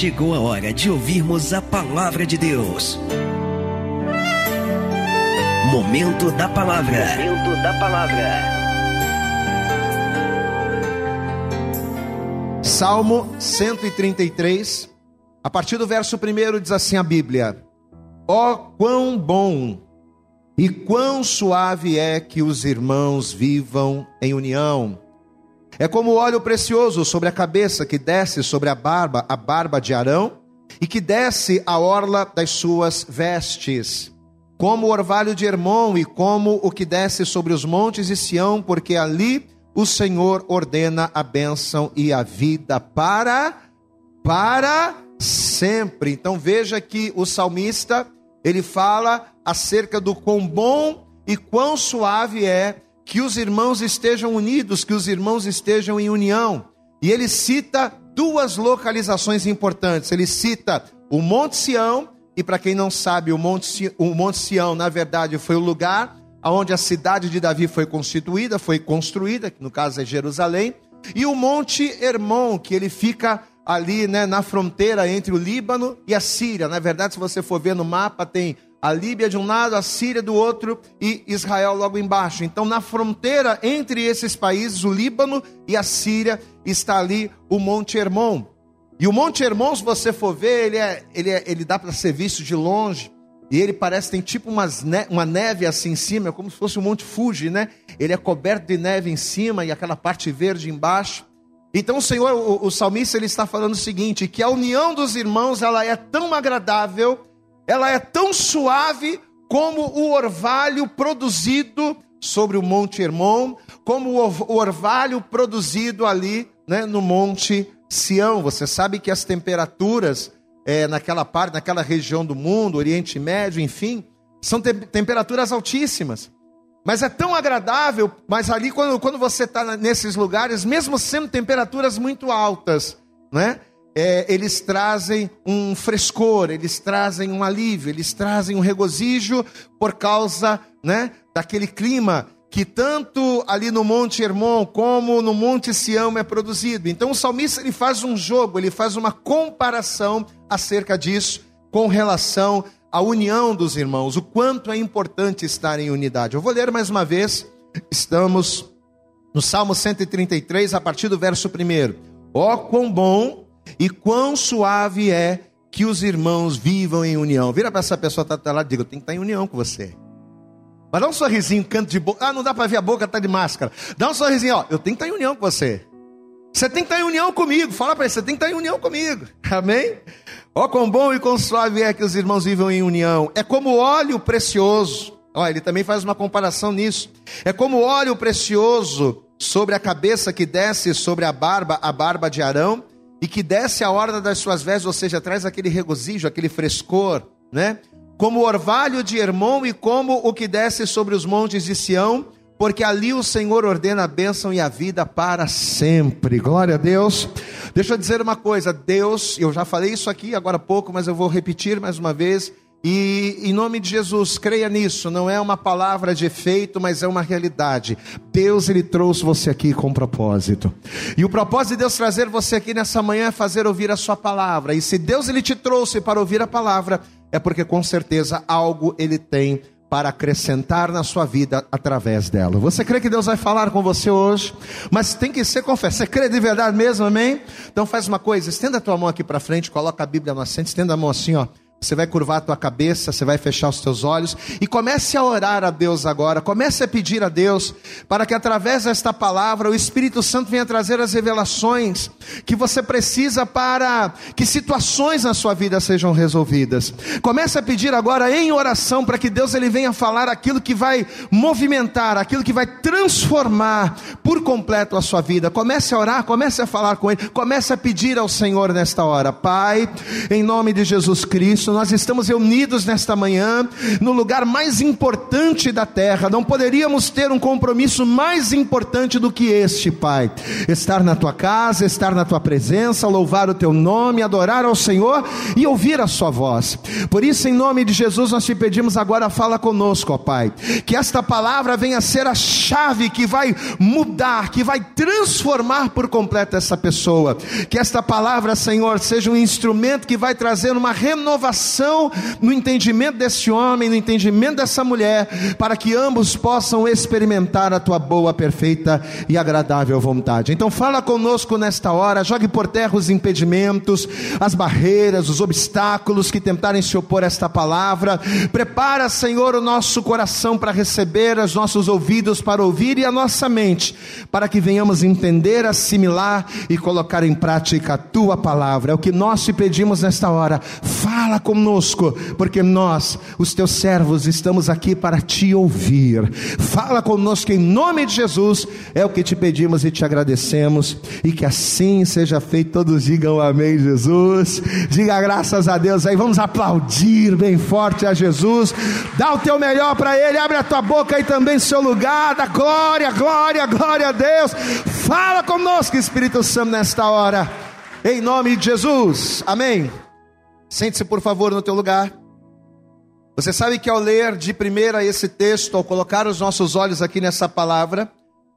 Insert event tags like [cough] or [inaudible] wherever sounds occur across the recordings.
chegou a hora de ouvirmos a palavra de Deus. Momento da palavra. Momento da palavra. Salmo 133, a partir do verso 1 diz assim a Bíblia: Ó oh, quão bom e quão suave é que os irmãos vivam em união. É como óleo precioso sobre a cabeça que desce sobre a barba, a barba de Arão, e que desce a orla das suas vestes. Como o orvalho de Hermon e como o que desce sobre os montes de Sião, porque ali o Senhor ordena a bênção e a vida para para sempre. Então veja que o salmista, ele fala acerca do quão bom e quão suave é que os irmãos estejam unidos, que os irmãos estejam em união. E ele cita duas localizações importantes. Ele cita o Monte Sião, e para quem não sabe, o Monte, o Monte Sião, na verdade, foi o lugar onde a cidade de Davi foi constituída, foi construída, que no caso é Jerusalém, e o Monte Hermon, que ele fica ali né, na fronteira entre o Líbano e a Síria. Na verdade, se você for ver no mapa, tem a Líbia de um lado, a Síria do outro e Israel logo embaixo. Então, na fronteira entre esses países, o Líbano e a Síria, está ali o Monte Hermon. E o Monte Hermon, se você for ver, ele, é, ele, é, ele dá para ser visto de longe. E ele parece tem tipo umas ne uma neve assim em cima, é como se fosse o Monte Fuji, né? Ele é coberto de neve em cima e aquela parte verde embaixo. Então o Senhor, o, o salmista, ele está falando o seguinte: que a união dos irmãos ela é tão agradável ela é tão suave como o orvalho produzido sobre o Monte Hermon, como o orvalho produzido ali né, no Monte Sião. Você sabe que as temperaturas é, naquela parte, naquela região do mundo, Oriente Médio, enfim, são te temperaturas altíssimas. Mas é tão agradável, mas ali quando, quando você está nesses lugares, mesmo sendo temperaturas muito altas, né? É, eles trazem um frescor, eles trazem um alívio, eles trazem um regozijo por causa né, daquele clima que tanto ali no Monte Hermon como no Monte Sião é produzido. Então o salmista ele faz um jogo, ele faz uma comparação acerca disso com relação à união dos irmãos, o quanto é importante estar em unidade. Eu vou ler mais uma vez, estamos no Salmo 133, a partir do verso 1. Ó, oh, quão bom e quão suave é que os irmãos vivam em união. Vira para essa pessoa que está lá e diga: Eu tenho que estar em união com você. Mas dá um sorrisinho, canto de boca. Ah, não dá para ver a boca, está de máscara. Dá um sorrisinho, ó. Eu tenho que estar em união com você. Você tem que estar em união comigo. Fala para ele, você tem que estar em união comigo. [laughs] Amém? Ó, quão bom e quão suave é que os irmãos vivam em união. É como óleo precioso. Ó, ele também faz uma comparação nisso. É como óleo precioso sobre a cabeça que desce sobre a barba, a barba de Arão, e que desce a horda das suas vestes, ou seja, traz aquele regozijo, aquele frescor, né? Como o orvalho de Hermon e como o que desce sobre os montes de Sião, porque ali o Senhor ordena a bênção e a vida para sempre. Glória a Deus. Deixa eu dizer uma coisa, Deus, eu já falei isso aqui agora há pouco, mas eu vou repetir mais uma vez. E em nome de Jesus, creia nisso, não é uma palavra de efeito, mas é uma realidade. Deus ele trouxe você aqui com um propósito. E o propósito de Deus trazer você aqui nessa manhã é fazer ouvir a sua palavra. E se Deus ele te trouxe para ouvir a palavra, é porque com certeza algo ele tem para acrescentar na sua vida através dela. Você crê que Deus vai falar com você hoje? Mas tem que ser confesso. Você crê de verdade mesmo, amém? Então faz uma coisa, estenda a tua mão aqui para frente, coloca a Bíblia no assento, estenda a mão assim, ó. Você vai curvar a tua cabeça, você vai fechar os teus olhos e comece a orar a Deus agora. Comece a pedir a Deus para que através desta palavra o Espírito Santo venha trazer as revelações que você precisa para que situações na sua vida sejam resolvidas. Comece a pedir agora em oração para que Deus ele venha falar aquilo que vai movimentar, aquilo que vai transformar por completo a sua vida. Comece a orar, comece a falar com ele, comece a pedir ao Senhor nesta hora. Pai, em nome de Jesus Cristo, isso, nós estamos reunidos nesta manhã no lugar mais importante da terra. Não poderíamos ter um compromisso mais importante do que este, Pai. Estar na tua casa, estar na tua presença, louvar o teu nome, adorar ao Senhor e ouvir a sua voz. Por isso, em nome de Jesus, nós te pedimos agora, fala conosco, ó Pai. Que esta palavra venha ser a chave que vai mudar, que vai transformar por completo essa pessoa. Que esta palavra, Senhor, seja um instrumento que vai trazer uma renovação no entendimento desse homem, no entendimento dessa mulher, para que ambos possam experimentar a tua boa, perfeita e agradável vontade. Então, fala conosco nesta hora, jogue por terra os impedimentos, as barreiras, os obstáculos que tentarem se opor a esta palavra. Prepara, Senhor, o nosso coração para receber, os nossos ouvidos para ouvir e a nossa mente para que venhamos entender, assimilar e colocar em prática a tua palavra. É o que nós te pedimos nesta hora. Fala conosco, porque nós, os teus servos, estamos aqui para te ouvir. Fala conosco em nome de Jesus. É o que te pedimos e te agradecemos. E que assim seja feito. Todos digam amém, Jesus. Diga graças a Deus aí. Vamos aplaudir bem forte a Jesus. Dá o teu melhor para Ele. Abre a tua boca aí também, seu lugar. Da glória, glória, glória a Deus. Fala conosco, Espírito Santo, nesta hora. Em nome de Jesus. Amém. Sente-se, por favor, no teu lugar. Você sabe que ao ler de primeira esse texto, ao colocar os nossos olhos aqui nessa palavra,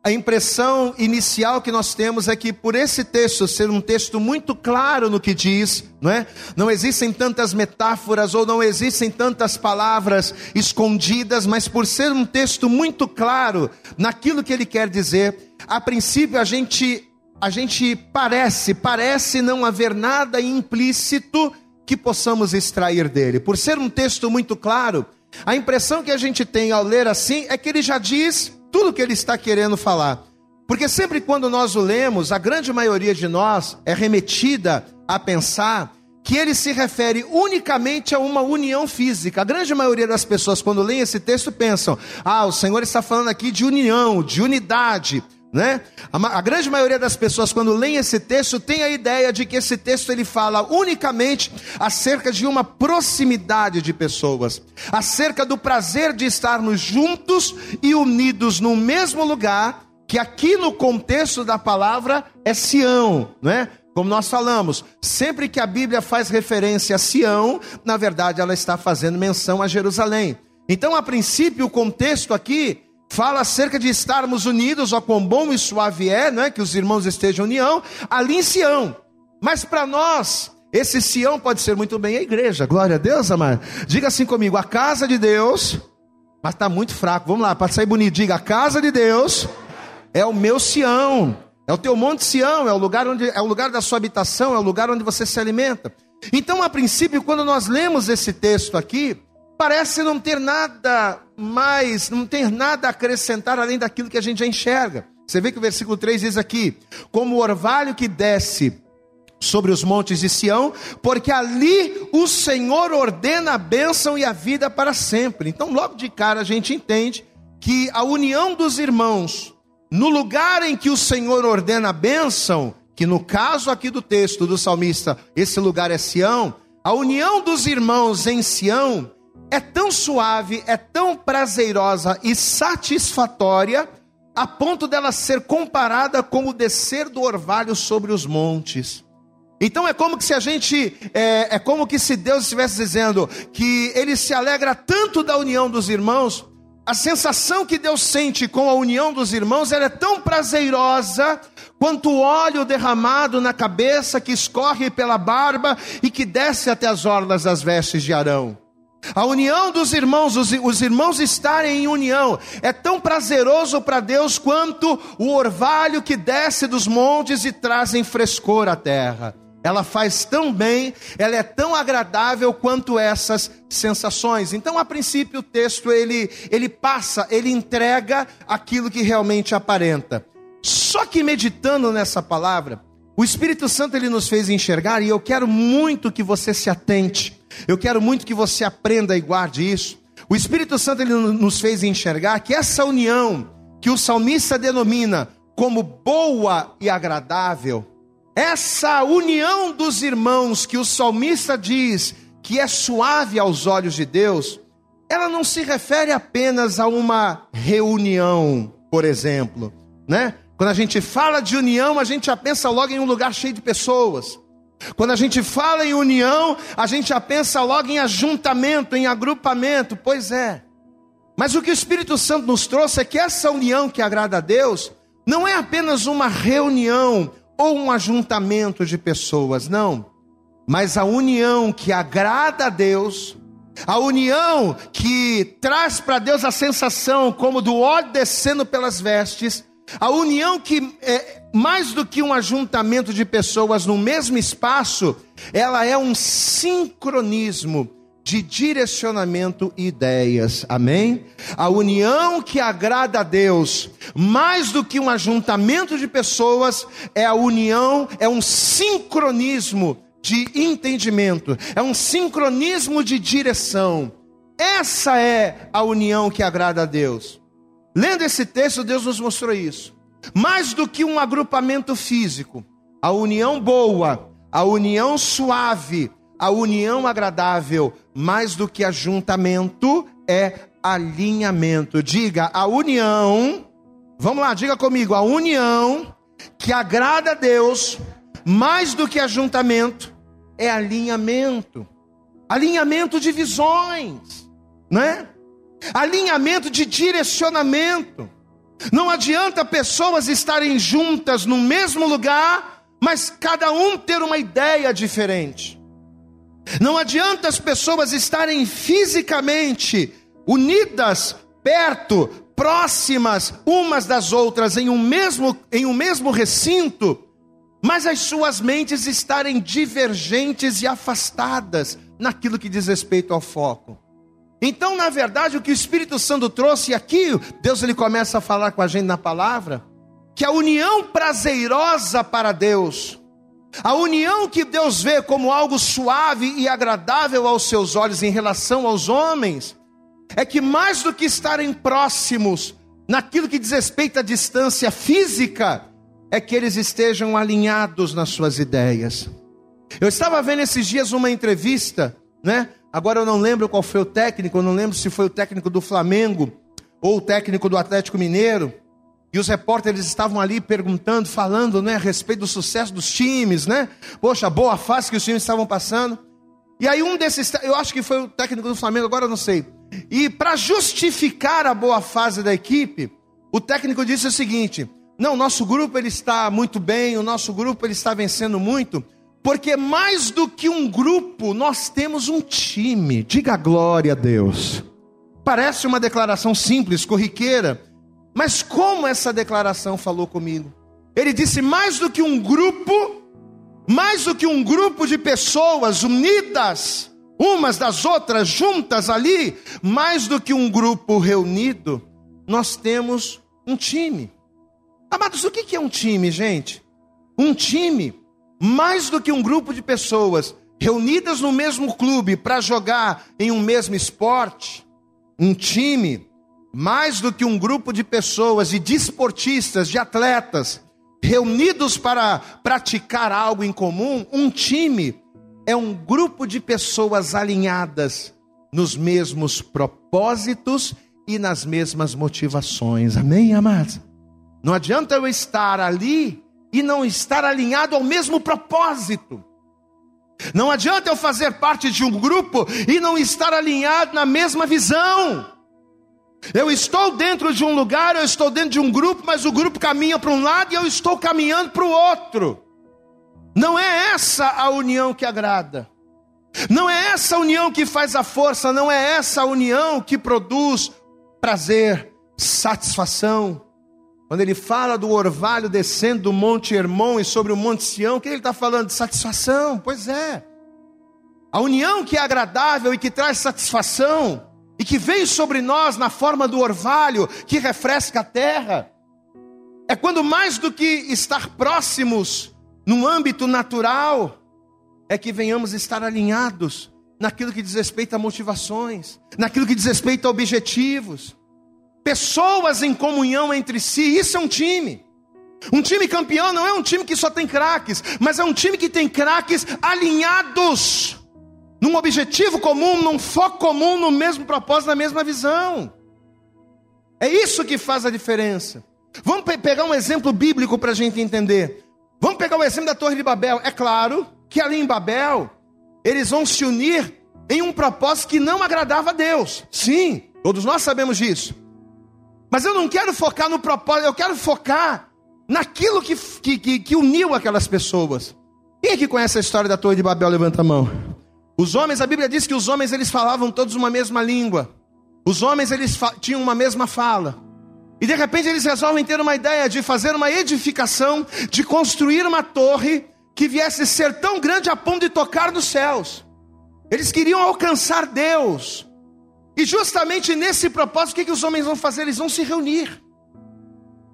a impressão inicial que nós temos é que por esse texto ser um texto muito claro no que diz, não é? Não existem tantas metáforas ou não existem tantas palavras escondidas, mas por ser um texto muito claro naquilo que ele quer dizer, a princípio a gente a gente parece, parece não haver nada implícito que possamos extrair dele. Por ser um texto muito claro, a impressão que a gente tem ao ler assim é que ele já diz tudo o que ele está querendo falar. Porque sempre quando nós o lemos, a grande maioria de nós é remetida a pensar que ele se refere unicamente a uma união física. A grande maioria das pessoas, quando leem esse texto, pensam: ah, o Senhor está falando aqui de união, de unidade. Né? A, a, grande maioria das pessoas, quando leem esse texto, tem a ideia de que esse texto ele fala unicamente acerca de uma proximidade de pessoas, acerca do prazer de estarmos juntos e unidos no mesmo lugar, que aqui no contexto da palavra é Sião, né? Como nós falamos, sempre que a Bíblia faz referência a Sião, na verdade ela está fazendo menção a Jerusalém. Então, a princípio, o contexto aqui fala acerca de estarmos unidos, ó quão bom e suave é, não é? que os irmãos estejam em união, ali em Sião. Mas para nós, esse Sião pode ser muito bem a igreja, glória a Deus, amado. Diga assim comigo, a casa de Deus, mas está muito fraco, vamos lá, para sair bonito, diga, a casa de Deus é o meu Sião, é o teu monte Sião, é o lugar onde é o lugar da sua habitação, é o lugar onde você se alimenta. Então, a princípio, quando nós lemos esse texto aqui, parece não ter nada mais, não ter nada a acrescentar além daquilo que a gente já enxerga. Você vê que o versículo 3 diz aqui: Como o orvalho que desce sobre os montes de Sião, porque ali o Senhor ordena a bênção e a vida para sempre. Então, logo de cara, a gente entende que a união dos irmãos, no lugar em que o Senhor ordena a bênção, que no caso aqui do texto do salmista, esse lugar é Sião, a união dos irmãos em Sião é tão suave, é tão prazerosa e satisfatória, a ponto dela ser comparada com o descer do orvalho sobre os montes. Então é como que se a gente, é, é como que se Deus estivesse dizendo que Ele se alegra tanto da união dos irmãos, a sensação que Deus sente com a união dos irmãos é tão prazerosa quanto o óleo derramado na cabeça que escorre pela barba e que desce até as orlas das vestes de Arão. A união dos irmãos, os, os, irmãos estarem em união, é tão prazeroso para Deus quanto o orvalho que desce dos montes e trazem frescor à terra. Ela faz tão bem, ela é tão agradável quanto essas sensações. Então, a princípio, o texto ele, ele passa, ele entrega aquilo que realmente aparenta. Só que meditando nessa palavra, o Espírito Santo ele nos fez enxergar e eu quero muito que você se atente eu quero muito que você aprenda e guarde isso. O Espírito Santo ele nos fez enxergar que essa união que o salmista denomina como boa e agradável, essa união dos irmãos que o salmista diz que é suave aos olhos de Deus, ela não se refere apenas a uma reunião, por exemplo, né? Quando a gente fala de união, a gente já pensa logo em um lugar cheio de pessoas. Quando a gente fala em união, a gente já pensa logo em ajuntamento, em agrupamento. Pois é. Mas o que o Espírito Santo nos trouxe é que essa união que agrada a Deus não é apenas uma reunião ou um ajuntamento de pessoas, não. Mas a união que agrada a Deus, a união que traz para Deus a sensação como do óleo descendo pelas vestes, a união que é mais do que um ajuntamento de pessoas no mesmo espaço, ela é um sincronismo de direcionamento e ideias. Amém? A união que agrada a Deus, mais do que um ajuntamento de pessoas, é a união, é um sincronismo de entendimento, é um sincronismo de direção. Essa é a união que agrada a Deus. Lendo esse texto, Deus nos mostrou isso. Mais do que um agrupamento físico, a união boa, a união suave, a união agradável, mais do que ajuntamento, é alinhamento. Diga, a união, vamos lá, diga comigo, a união que agrada a Deus, mais do que ajuntamento, é alinhamento. Alinhamento de visões, né? Alinhamento de direcionamento. Não adianta pessoas estarem juntas no mesmo lugar, mas cada um ter uma ideia diferente. Não adianta as pessoas estarem fisicamente unidas, perto, próximas umas das outras em um mesmo em um mesmo recinto, mas as suas mentes estarem divergentes e afastadas naquilo que diz respeito ao foco. Então, na verdade, o que o Espírito Santo trouxe aqui, Deus ele começa a falar com a gente na palavra, que a união prazerosa para Deus, a união que Deus vê como algo suave e agradável aos seus olhos em relação aos homens, é que mais do que estarem próximos naquilo que diz respeito à distância física, é que eles estejam alinhados nas suas ideias. Eu estava vendo esses dias uma entrevista, né? Agora eu não lembro qual foi o técnico, eu não lembro se foi o técnico do Flamengo ou o técnico do Atlético Mineiro. E os repórteres estavam ali perguntando, falando, né, a respeito do sucesso dos times, né? Poxa, boa fase que os times estavam passando. E aí um desses, eu acho que foi o técnico do Flamengo, agora eu não sei. E para justificar a boa fase da equipe, o técnico disse o seguinte: "Não, nosso grupo ele está muito bem, o nosso grupo ele está vencendo muito, porque mais do que um grupo, nós temos um time. Diga glória a Deus. Parece uma declaração simples, corriqueira, mas como essa declaração falou comigo? Ele disse: mais do que um grupo, mais do que um grupo de pessoas unidas, umas das outras, juntas ali, mais do que um grupo reunido, nós temos um time. Amados, o que é um time, gente? Um time mais do que um grupo de pessoas reunidas no mesmo clube para jogar em um mesmo esporte, um time, mais do que um grupo de pessoas de esportistas, de atletas, reunidos para praticar algo em comum, um time é um grupo de pessoas alinhadas nos mesmos propósitos e nas mesmas motivações. Amém, amados? Não adianta eu estar ali e não estar alinhado ao mesmo propósito. Não adianta eu fazer parte de um grupo e não estar alinhado na mesma visão. Eu estou dentro de um lugar, eu estou dentro de um grupo, mas o grupo caminha para um lado e eu estou caminhando para o outro. Não é essa a união que agrada. Não é essa a união que faz a força, não é essa a união que produz prazer, satisfação, quando ele fala do orvalho descendo do Monte Hermon e sobre o Monte Sião, o que ele está falando? De satisfação, pois é. A união que é agradável e que traz satisfação, e que vem sobre nós na forma do orvalho que refresca a terra, é quando mais do que estar próximos num âmbito natural, é que venhamos estar alinhados naquilo que diz respeito a motivações, naquilo que diz respeito a objetivos pessoas em comunhão entre si, isso é um time. Um time campeão não é um time que só tem craques, mas é um time que tem craques alinhados num objetivo comum, num foco comum, no mesmo propósito, na mesma visão. É isso que faz a diferença. Vamos pe pegar um exemplo bíblico para a gente entender. Vamos pegar o exemplo da Torre de Babel. É claro que ali em Babel, eles vão se unir em um propósito que não agradava a Deus. Sim, todos nós sabemos disso. Mas eu não quero focar no propósito, eu quero focar naquilo que, que, que, que uniu aquelas pessoas. Quem é que conhece a história da Torre de Babel? Levanta a mão. Os homens, a Bíblia diz que os homens eles falavam todos uma mesma língua. Os homens eles tinham uma mesma fala. E de repente eles resolvem ter uma ideia de fazer uma edificação, de construir uma torre que viesse ser tão grande a ponto de tocar nos céus. Eles queriam alcançar Deus. E justamente nesse propósito, o que, que os homens vão fazer? Eles vão se reunir.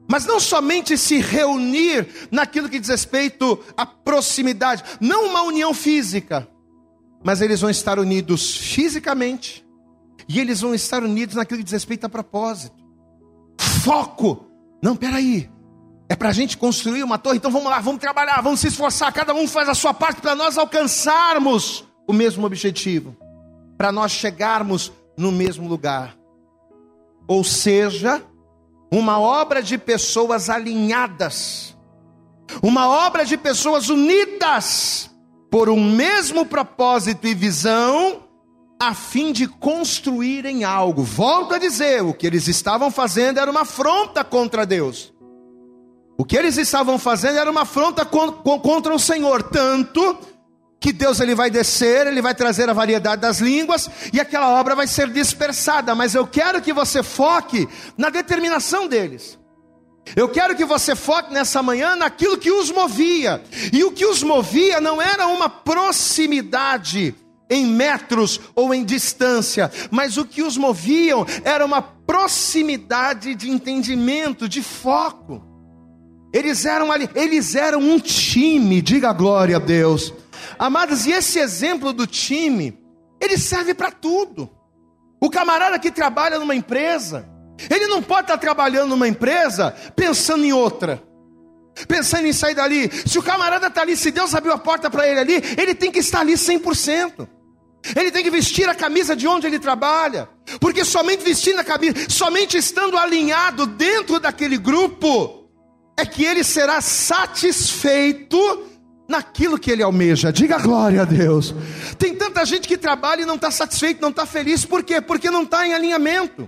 Mas não somente se reunir naquilo que diz respeito à proximidade, não uma união física, mas eles vão estar unidos fisicamente, e eles vão estar unidos naquilo que diz respeito a propósito. Foco. Não, peraí. É para a gente construir uma torre, então vamos lá, vamos trabalhar, vamos se esforçar, cada um faz a sua parte para nós alcançarmos o mesmo objetivo, para nós chegarmos no mesmo lugar. Ou seja, uma obra de pessoas alinhadas, uma obra de pessoas unidas por um mesmo propósito e visão, a fim de construírem algo. Volto a dizer, o que eles estavam fazendo era uma afronta contra Deus. O que eles estavam fazendo era uma afronta contra o Senhor, tanto que Deus ele vai descer, ele vai trazer a variedade das línguas e aquela obra vai ser dispersada, mas eu quero que você foque na determinação deles. Eu quero que você foque nessa manhã naquilo que os movia. E o que os movia não era uma proximidade em metros ou em distância, mas o que os moviam era uma proximidade de entendimento, de foco. Eles eram ali, eles eram um time, diga glória a Deus. Amados, e esse exemplo do time, ele serve para tudo. O camarada que trabalha numa empresa, ele não pode estar trabalhando numa empresa pensando em outra, pensando em sair dali. Se o camarada está ali, se Deus abriu a porta para ele ali, ele tem que estar ali 100%. Ele tem que vestir a camisa de onde ele trabalha, porque somente vestindo a camisa, somente estando alinhado dentro daquele grupo, é que ele será satisfeito naquilo que ele almeja. Diga glória a Deus. Tem tanta gente que trabalha e não está satisfeito, não está feliz. Por quê? Porque não está em alinhamento.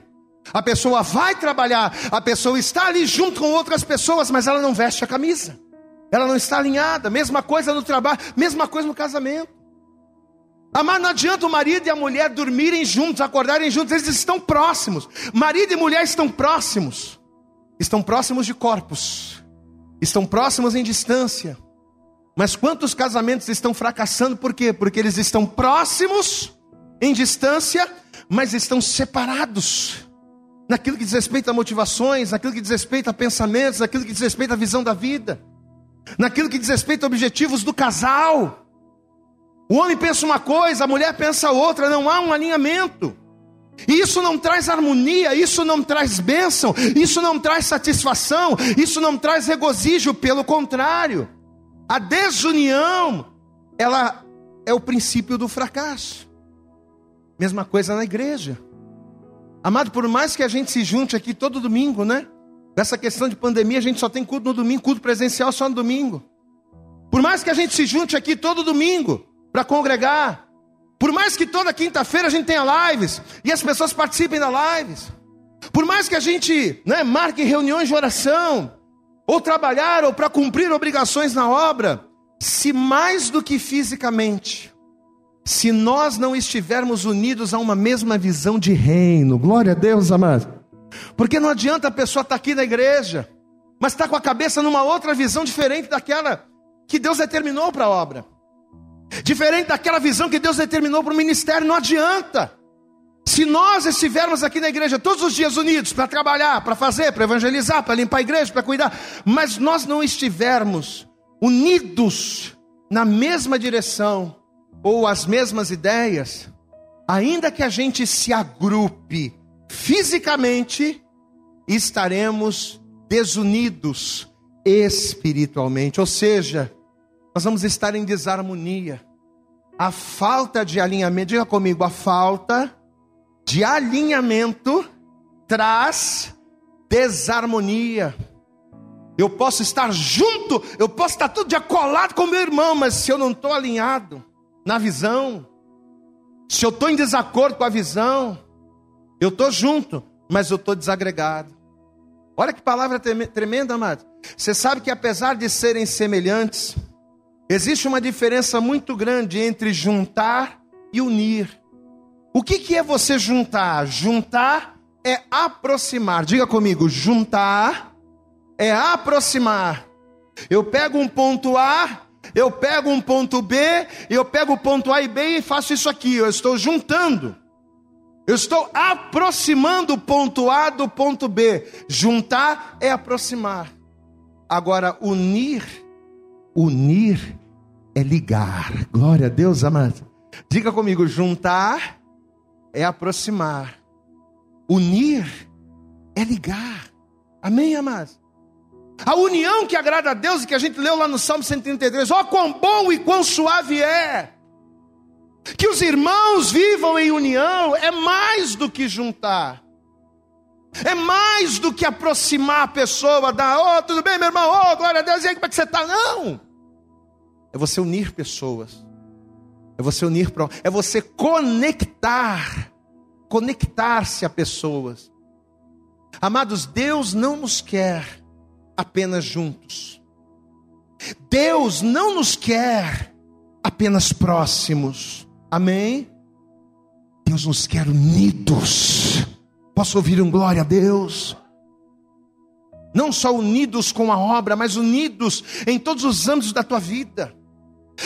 A pessoa vai trabalhar, a pessoa está ali junto com outras pessoas, mas ela não veste a camisa. Ela não está alinhada. Mesma coisa no trabalho, mesma coisa no casamento. Amar, não adianta o marido e a mulher dormirem juntos, acordarem juntos, eles estão próximos. Marido e mulher estão próximos. Estão próximos de corpos. Estão próximos em distância mas quantos casamentos estão fracassando por quê? Porque eles estão próximos, em distância, mas estão separados. Naquilo que diz respeito a motivações, naquilo que diz respeito a pensamentos, naquilo que diz respeito à visão da vida, naquilo que diz respeito a objetivos do casal. O homem pensa uma coisa, a mulher pensa outra, não há um alinhamento. E isso não traz harmonia, isso não traz bênção, isso não traz satisfação, isso não traz regozijo, pelo contrário. A desunião, ela é o princípio do fracasso. Mesma coisa na igreja. Amado, por mais que a gente se junte aqui todo domingo, né? Dessa questão de pandemia, a gente só tem culto no domingo, culto presencial só no domingo. Por mais que a gente se junte aqui todo domingo para congregar, por mais que toda quinta-feira a gente tenha lives e as pessoas participem das lives, por mais que a gente né, marque reuniões de oração, ou trabalhar, ou para cumprir obrigações na obra, se mais do que fisicamente, se nós não estivermos unidos a uma mesma visão de reino, glória a Deus, amado. Porque não adianta a pessoa estar tá aqui na igreja, mas estar tá com a cabeça numa outra visão diferente daquela que Deus determinou para a obra, diferente daquela visão que Deus determinou para o ministério, não adianta. Se nós estivermos aqui na igreja todos os dias unidos para trabalhar, para fazer, para evangelizar, para limpar a igreja, para cuidar, mas nós não estivermos unidos na mesma direção ou as mesmas ideias, ainda que a gente se agrupe fisicamente, estaremos desunidos espiritualmente, ou seja, nós vamos estar em desarmonia. a falta de alinhamento, diga comigo, a falta de alinhamento traz desarmonia. Eu posso estar junto, eu posso estar tudo de acolado com meu irmão, mas se eu não estou alinhado na visão, se eu estou em desacordo com a visão, eu estou junto, mas eu estou desagregado. Olha que palavra tremenda, amado. Você sabe que apesar de serem semelhantes, existe uma diferença muito grande entre juntar e unir. O que, que é você juntar? Juntar é aproximar. Diga comigo, juntar é aproximar. Eu pego um ponto A, eu pego um ponto B, eu pego o ponto A e B e faço isso aqui. Eu estou juntando. Eu estou aproximando o ponto A do ponto B. Juntar é aproximar. Agora, unir, unir é ligar. Glória a Deus, amado. Diga comigo: juntar é aproximar, unir é ligar. Amém, amados? A união que agrada a Deus e que a gente leu lá no Salmo 133, ó, oh, quão bom e quão suave é que os irmãos vivam em união é mais do que juntar. É mais do que aproximar a pessoa da, oh, tudo bem, meu irmão, oh, glória a Deus, e aí, como é que você está? Não. É você unir pessoas. É você unir, é você conectar, conectar-se a pessoas. Amados, Deus não nos quer apenas juntos. Deus não nos quer apenas próximos. Amém? Deus nos quer unidos. Posso ouvir um glória a Deus? Não só unidos com a obra, mas unidos em todos os âmbitos da tua vida.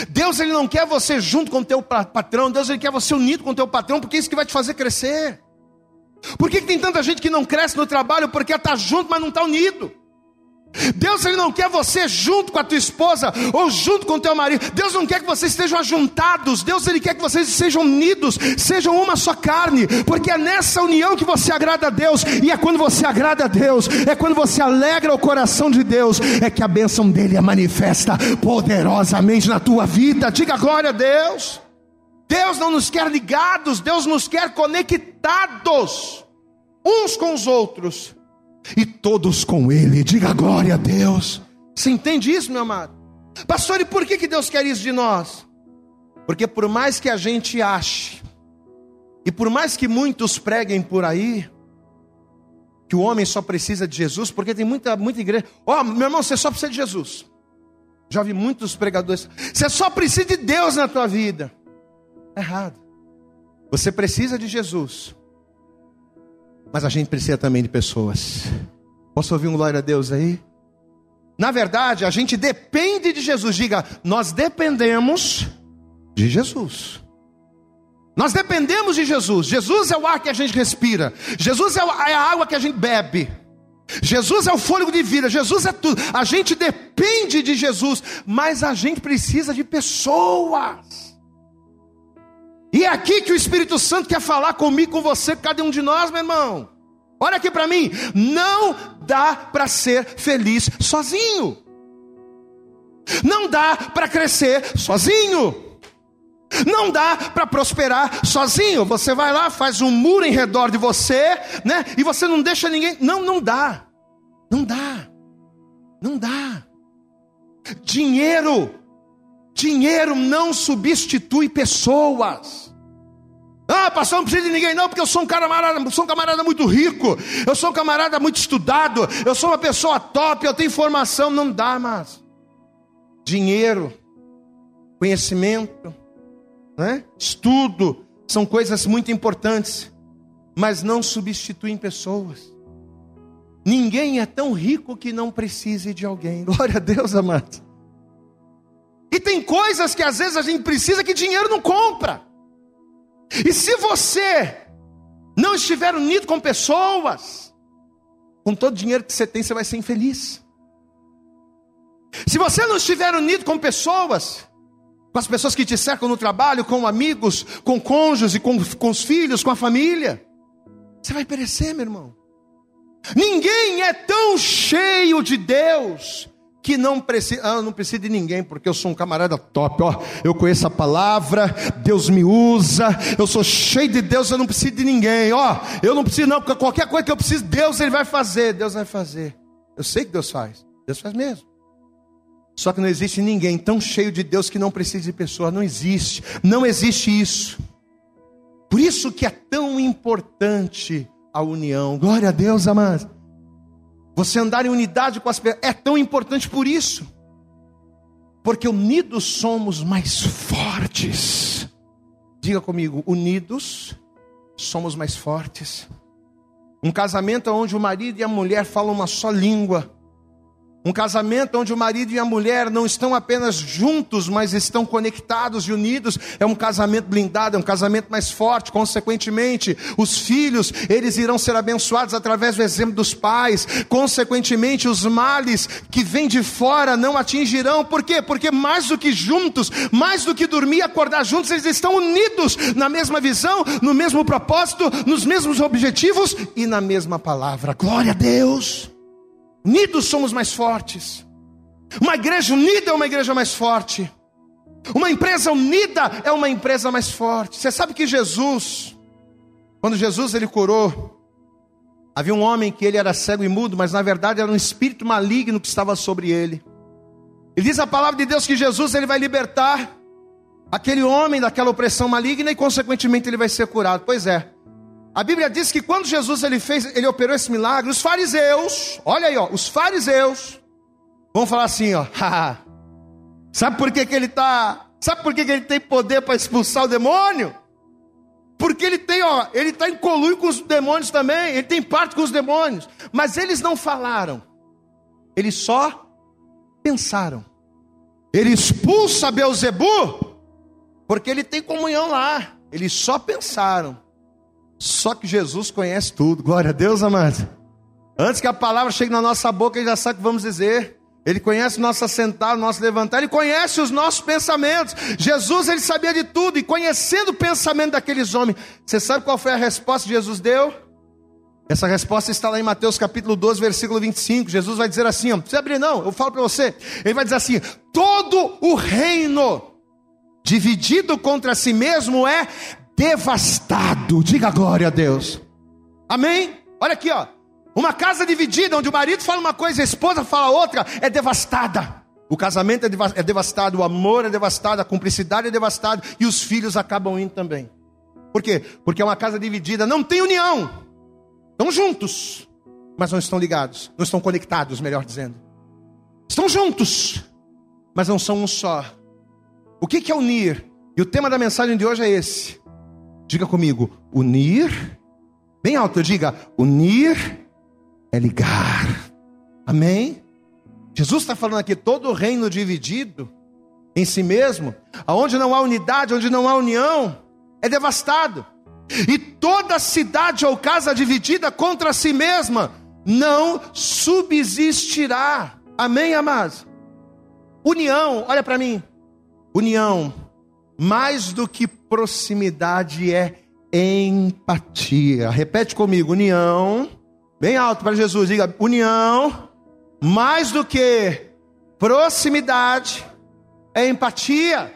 Deus ele não quer você junto com o teu patrão, Deus ele quer você unido com o teu patrão, porque é isso que vai te fazer crescer. Por que, que tem tanta gente que não cresce no trabalho? Porque está junto, mas não está unido. Deus ele não quer você junto com a tua esposa ou junto com o teu marido. Deus não quer que vocês estejam ajuntados. Deus ele quer que vocês sejam unidos, sejam uma só carne, porque é nessa união que você agrada a Deus. E é quando você agrada a Deus, é quando você alegra o coração de Deus, é que a bênção dele é manifesta poderosamente na tua vida. Diga glória a Deus. Deus não nos quer ligados, Deus nos quer conectados uns com os outros e todos com Ele. Diga glória a Deus. Você entende isso, meu amado? Pastor, e por que, que Deus quer isso de nós? Porque por mais que a gente ache, e por mais que muitos preguem por aí, que o homem só precisa de Jesus, porque tem muita, muita igreja. Ó, oh, meu irmão, você só precisa de Jesus. Já vi muitos pregadores. Você só precisa de Deus na tua vida. Errado. Você precisa de Jesus. Mas a gente precisa também de pessoas. Posso ouvir um glória a Deus aí? Na verdade, a gente depende de Jesus. Diga, nós dependemos de Jesus. Nós dependemos de Jesus. Jesus é o ar que a gente respira. Jesus é, é a água que a gente bebe. Jesus é o fôlego de vida. Jesus é tudo. A gente depende de Jesus, mas a gente precisa de pessoas. E é aqui que o Espírito Santo quer falar comigo, com você, cada um de nós, meu irmão. Olha aqui para mim, não dá para ser feliz sozinho. Não dá para crescer sozinho. Não dá para prosperar sozinho. Você vai lá, faz um muro em redor de você, né? E você não deixa ninguém. Não, não dá. Não dá. Não dá. Dinheiro. Dinheiro não substitui pessoas. Ah, pastor, não precisa de ninguém não, porque eu sou um camarada, sou um camarada muito rico, eu sou um camarada muito estudado, eu sou uma pessoa top, eu tenho formação, não dá mais. Dinheiro, conhecimento, né? estudo, são coisas muito importantes, mas não substituem pessoas. Ninguém é tão rico que não precise de alguém. [laughs] Glória a Deus, amado. E tem coisas que às vezes a gente precisa que dinheiro não compra. E se você não estiver unido com pessoas, com todo o dinheiro que você tem, você vai ser infeliz. Se você não estiver unido com pessoas, com as pessoas que te cercam no trabalho, com amigos, com cônjuges, com, com os filhos, com a família, você vai perecer, meu irmão. Ninguém é tão cheio de Deus que não precisa, ah, não preciso de ninguém, porque eu sou um camarada top, ó, eu conheço a palavra, Deus me usa, eu sou cheio de Deus, eu não preciso de ninguém, ó, eu não preciso não, porque qualquer coisa que eu preciso, Deus ele vai fazer, Deus vai fazer. Eu sei que Deus faz, Deus faz mesmo. Só que não existe ninguém tão cheio de Deus que não precise de pessoa, não existe, não existe isso. Por isso que é tão importante a união. Glória a Deus, amados. Você andar em unidade com as pessoas é tão importante por isso. Porque unidos somos mais fortes. Diga comigo, unidos somos mais fortes. Um casamento onde o marido e a mulher falam uma só língua, um casamento onde o marido e a mulher não estão apenas juntos, mas estão conectados e unidos, é um casamento blindado, é um casamento mais forte. Consequentemente, os filhos, eles irão ser abençoados através do exemplo dos pais. Consequentemente, os males que vêm de fora não atingirão. Por quê? Porque mais do que juntos, mais do que dormir e acordar juntos, eles estão unidos na mesma visão, no mesmo propósito, nos mesmos objetivos e na mesma palavra. Glória a Deus! Unidos somos mais fortes. Uma igreja unida é uma igreja mais forte. Uma empresa unida é uma empresa mais forte. Você sabe que Jesus, quando Jesus ele curou, havia um homem que ele era cego e mudo, mas na verdade era um espírito maligno que estava sobre ele. E diz a palavra de Deus que Jesus ele vai libertar aquele homem daquela opressão maligna e consequentemente ele vai ser curado. Pois é. A Bíblia diz que quando Jesus ele fez, ele operou esse milagre, os fariseus, olha aí, ó, os fariseus vão falar assim, ó, [laughs] sabe por que, que ele tá, sabe por que, que ele tem poder para expulsar o demônio? Porque ele tem, ó, ele está em colúrio com os demônios também, ele tem parte com os demônios, mas eles não falaram, eles só pensaram. Ele expulsa Beuzebu, porque ele tem comunhão lá. Eles só pensaram. Só que Jesus conhece tudo. Glória a Deus, amado. Antes que a palavra chegue na nossa boca, ele já sabe o que vamos dizer. Ele conhece o nosso assentar, o nosso levantar, ele conhece os nossos pensamentos. Jesus, ele sabia de tudo, e conhecendo o pensamento daqueles homens, você sabe qual foi a resposta que Jesus deu? Essa resposta está lá em Mateus capítulo 12, versículo 25. Jesus vai dizer assim: ó, não precisa abrir, não, eu falo para você. Ele vai dizer assim: todo o reino dividido contra si mesmo é devastado. Diga glória a Deus. Amém? Olha aqui, ó. Uma casa dividida, onde o marido fala uma coisa e a esposa fala outra, é devastada. O casamento é, é devastado, o amor é devastado, a cumplicidade é devastada e os filhos acabam indo também. Por quê? Porque é uma casa dividida, não tem união. Estão juntos, mas não estão ligados, não estão conectados, melhor dizendo. Estão juntos, mas não são um só. O que é unir? E o tema da mensagem de hoje é esse: Diga comigo, unir. Bem alto, diga, unir é ligar. Amém? Jesus está falando aqui, todo reino dividido em si mesmo, aonde não há unidade, onde não há união, é devastado. E toda cidade ou casa dividida contra si mesma não subsistirá. Amém, amados? União, olha para mim. União mais do que proximidade é empatia. Repete comigo: união. Bem alto para Jesus, diga: união. Mais do que proximidade é empatia.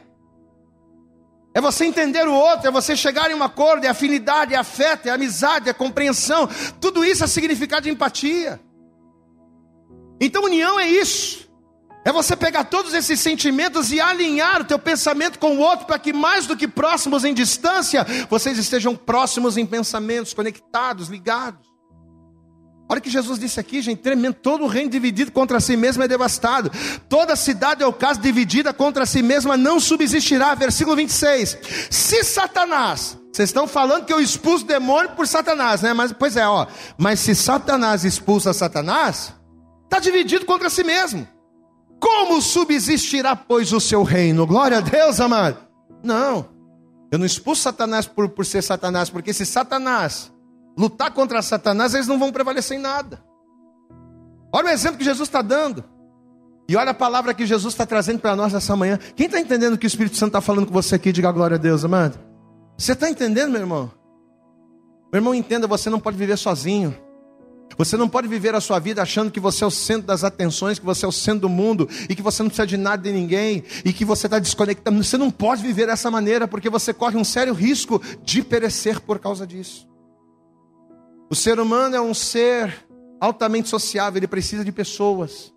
É você entender o outro, é você chegar em um acordo, é afinidade, é afeto, é amizade, é compreensão. Tudo isso é significado de empatia. Então, união é isso. É você pegar todos esses sentimentos e alinhar o teu pensamento com o outro para que mais do que próximos em distância, vocês estejam próximos em pensamentos, conectados, ligados. Olha o que Jesus disse aqui, gente, tremendo. Todo reino dividido contra si mesmo é devastado. Toda cidade é o caso dividida contra si mesma não subsistirá. Versículo 26. Se Satanás, vocês estão falando que eu expulso demônio por Satanás, né? Mas, pois é, ó. Mas se Satanás expulsa Satanás, está dividido contra si mesmo. Como subsistirá, pois, o seu reino? Glória a Deus, amado. Não, eu não expulso Satanás por, por ser Satanás, porque se Satanás lutar contra Satanás, eles não vão prevalecer em nada. Olha o exemplo que Jesus está dando. E olha a palavra que Jesus está trazendo para nós nessa manhã. Quem está entendendo o que o Espírito Santo está falando com você aqui? Diga glória a Deus, amado. Você está entendendo, meu irmão? Meu irmão, entenda, você não pode viver sozinho. Você não pode viver a sua vida achando que você é o centro das atenções, que você é o centro do mundo e que você não precisa de nada de ninguém e que você está desconectado. Você não pode viver dessa maneira porque você corre um sério risco de perecer por causa disso. O ser humano é um ser altamente sociável, ele precisa de pessoas.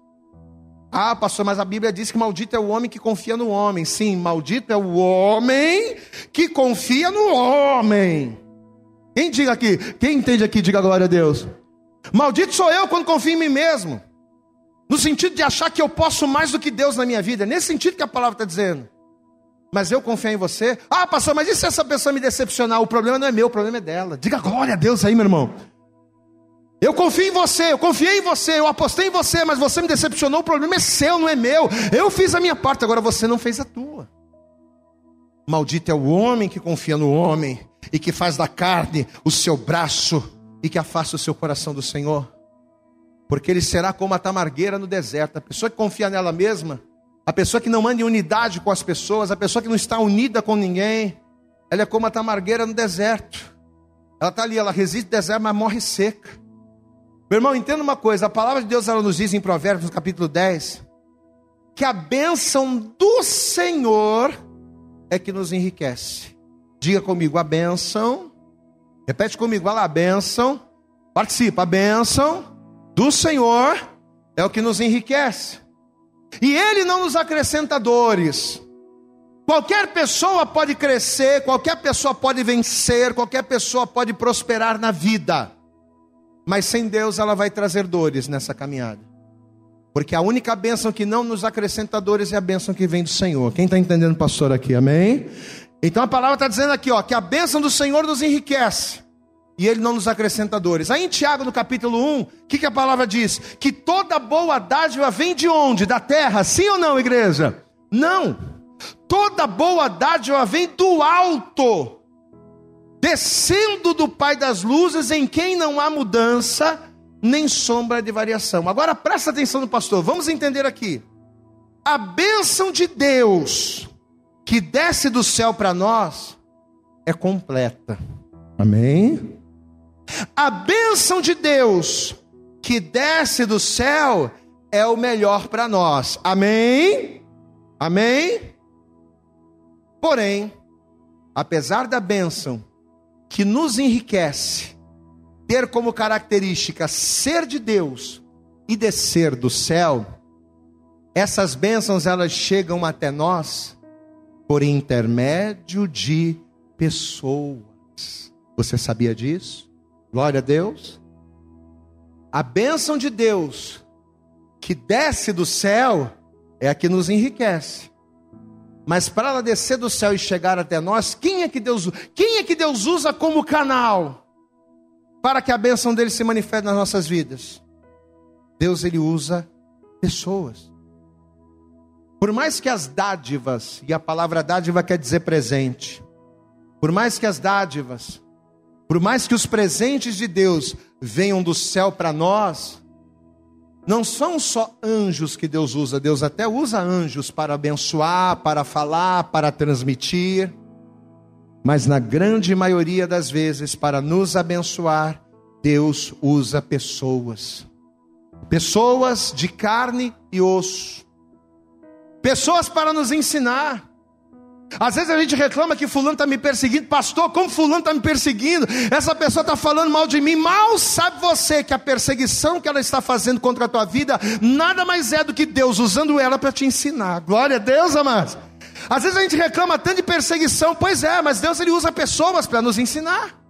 Ah, pastor, mas a Bíblia diz que maldito é o homem que confia no homem. Sim, maldito é o homem que confia no homem. Quem diga aqui? Quem entende aqui, diga glória a Deus. Maldito sou eu quando confio em mim mesmo. No sentido de achar que eu posso mais do que Deus na minha vida. É nesse sentido que a palavra está dizendo. Mas eu confio em você. Ah, pastor, mas e se essa pessoa me decepcionar? O problema não é meu, o problema é dela. Diga glória a Deus aí, meu irmão. Eu confio em você, eu confiei em você, eu apostei em você, mas você me decepcionou, o problema é seu, não é meu. Eu fiz a minha parte, agora você não fez a tua. Maldito é o homem que confia no homem e que faz da carne o seu braço e que afasta o seu coração do Senhor. Porque ele será como a tamargueira no deserto. A pessoa que confia nela mesma, a pessoa que não anda em unidade com as pessoas, a pessoa que não está unida com ninguém, ela é como a tamargueira no deserto. Ela está ali, ela resiste no deserto, mas morre seca. Meu irmão, entenda uma coisa: a palavra de Deus ela nos diz em Provérbios, capítulo 10, que a bênção do Senhor é que nos enriquece. Diga comigo, a bênção Repete comigo, vai lá, a bênção. Participa, a bênção do Senhor é o que nos enriquece. E Ele não nos acrescenta dores. Qualquer pessoa pode crescer, qualquer pessoa pode vencer, qualquer pessoa pode prosperar na vida. Mas sem Deus ela vai trazer dores nessa caminhada. Porque a única bênção que não nos acrescenta dores é a bênção que vem do Senhor. Quem está entendendo, pastor, aqui? Amém? Então a palavra está dizendo aqui, ó, que a bênção do Senhor nos enriquece e ele não nos acrescenta dores. Aí em Tiago, no capítulo 1, o que, que a palavra diz? Que toda boa dádiva vem de onde? Da terra, sim ou não, igreja? Não. Toda boa dádiva vem do alto, descendo do Pai das luzes, em quem não há mudança, nem sombra de variação. Agora presta atenção no pastor, vamos entender aqui. A bênção de Deus que desce do céu para nós é completa. Amém? A bênção de Deus que desce do céu é o melhor para nós. Amém? Amém? Porém, apesar da bênção que nos enriquece, ter como característica ser de Deus e descer do céu, essas bênçãos elas chegam até nós por intermédio de pessoas. Você sabia disso? Glória a Deus. A bênção de Deus que desce do céu é a que nos enriquece. Mas para ela descer do céu e chegar até nós, quem é que Deus, quem é que Deus usa como canal para que a bênção dele se manifeste nas nossas vidas? Deus ele usa pessoas. Por mais que as dádivas, e a palavra dádiva quer dizer presente, por mais que as dádivas, por mais que os presentes de Deus venham do céu para nós, não são só anjos que Deus usa, Deus até usa anjos para abençoar, para falar, para transmitir, mas na grande maioria das vezes, para nos abençoar, Deus usa pessoas, pessoas de carne e osso, pessoas para nos ensinar. Às vezes a gente reclama que fulano está me perseguindo, pastor, como fulano está me perseguindo? Essa pessoa está falando mal de mim. Mal sabe você que a perseguição que ela está fazendo contra a tua vida nada mais é do que Deus usando ela para te ensinar. Glória a Deus, amados. Às vezes a gente reclama tanto de perseguição, pois é, mas Deus ele usa pessoas para nos ensinar.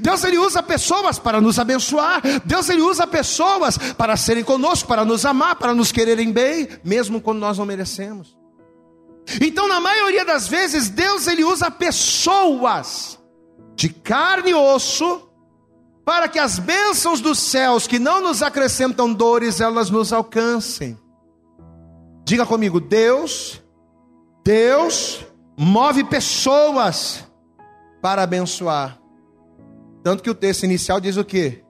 Deus ele usa pessoas para nos abençoar. Deus ele usa pessoas para serem conosco, para nos amar, para nos quererem bem, mesmo quando nós não merecemos. Então, na maioria das vezes, Deus ele usa pessoas de carne e osso para que as bênçãos dos céus que não nos acrescentam dores, elas nos alcancem. Diga comigo, Deus, Deus move pessoas para abençoar. Tanto que o texto inicial diz o quê?